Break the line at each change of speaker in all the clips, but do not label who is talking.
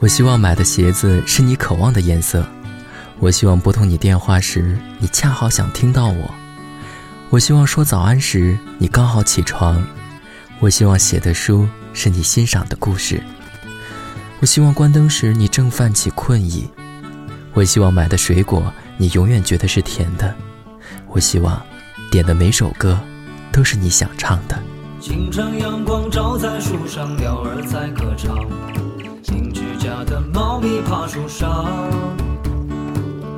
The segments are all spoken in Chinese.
我希望买的鞋子是你渴望的颜色。我希望拨通你电话时，你恰好想听到我。我希望说早安时，你刚好起床。我希望写的书是你欣赏的故事。我希望关灯时，你正泛起困意。我希望买的水果，你永远觉得是甜的。我希望点的每首歌，都是你想唱的。
清晨阳光照在树上，鸟儿在歌唱。邻居家的猫咪爬树上。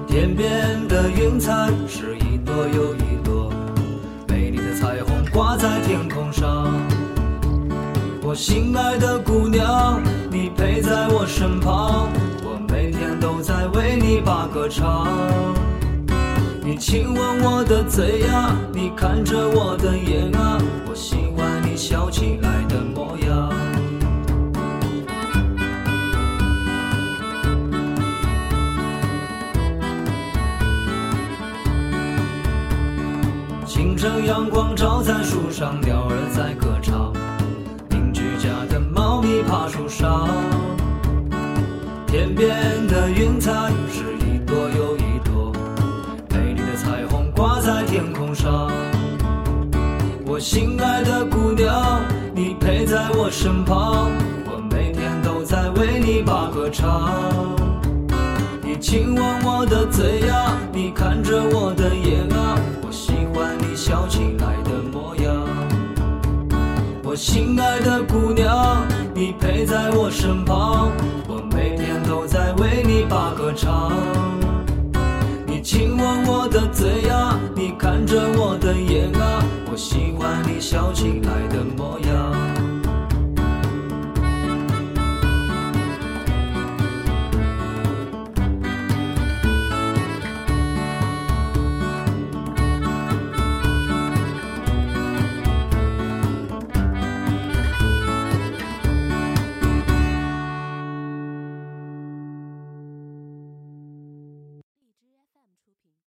天边的云彩是一朵又一朵，美丽的彩虹挂在天空上。我心爱的姑娘，你陪在我身旁，我每天都在为你把歌唱。你亲吻我的嘴呀，你看着我的清晨阳光照在树上，鸟儿在歌唱。邻居家的猫咪爬树上。天边的云彩是一朵又一朵，美丽的彩虹挂在天空上。我心爱的姑娘，你陪在我身旁，我每天都在为你把歌唱。你亲吻我的嘴呀，你看着我的眼啊，我心爱的姑娘，你陪在我身旁，我每天都在为你把歌唱。你亲吻我的嘴呀，你看着我的眼啊，我喜欢你笑起来的。